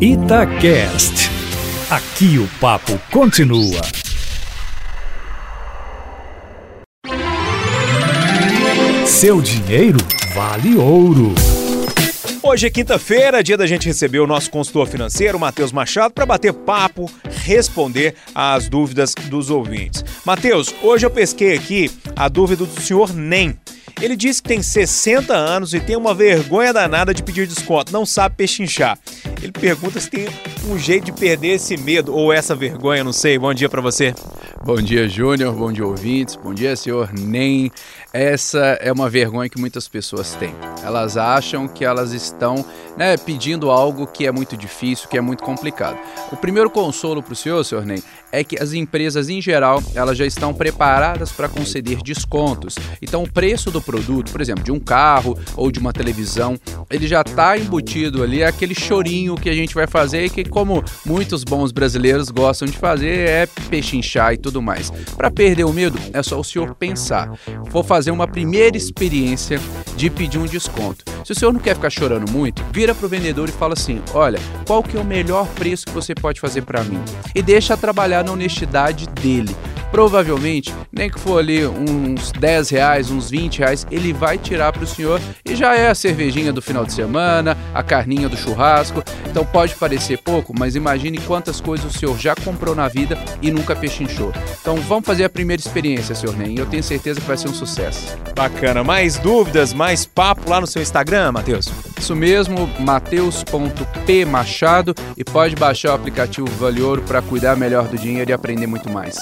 Itacast. Aqui o papo continua. Seu dinheiro vale ouro. Hoje é quinta-feira, dia da gente receber o nosso consultor financeiro, Matheus Machado, para bater papo, responder às dúvidas dos ouvintes. Matheus, hoje eu pesquei aqui a dúvida do senhor Nem. Ele disse que tem 60 anos e tem uma vergonha danada de pedir desconto, não sabe pechinchar. Ele pergunta se tem um jeito de perder esse medo ou essa vergonha, não sei. Bom dia para você. Bom dia, Júnior. Bom dia, ouvintes. Bom dia, senhor Nem. Essa é uma vergonha que muitas pessoas têm. Elas acham que elas estão né, pedindo algo que é muito difícil, que é muito complicado. O primeiro consolo para o senhor, senhor Nem, é que as empresas em geral elas já estão preparadas para conceder descontos. Então, o preço do produto, por exemplo, de um carro ou de uma televisão, ele já está embutido ali aquele chorinho que a gente vai fazer e que, como muitos bons brasileiros gostam de fazer, é pechinchar e tudo mais. Para perder o medo, é só o senhor pensar. Vou fazer uma primeira experiência de pedir um desconto. Se o senhor não quer ficar chorando muito, vira pro vendedor e fala assim: "Olha, qual que é o melhor preço que você pode fazer para mim?" E deixa trabalhar na honestidade dele provavelmente, nem que for ali uns 10 reais, uns 20 reais, ele vai tirar para o senhor e já é a cervejinha do final de semana, a carninha do churrasco. Então pode parecer pouco, mas imagine quantas coisas o senhor já comprou na vida e nunca pechinchou. Então vamos fazer a primeira experiência, senhor Nem, e eu tenho certeza que vai ser um sucesso. Bacana. Mais dúvidas, mais papo lá no seu Instagram, Matheus? Isso mesmo, mateus.pmachado e pode baixar o aplicativo Vale Ouro para cuidar melhor do dinheiro e aprender muito mais.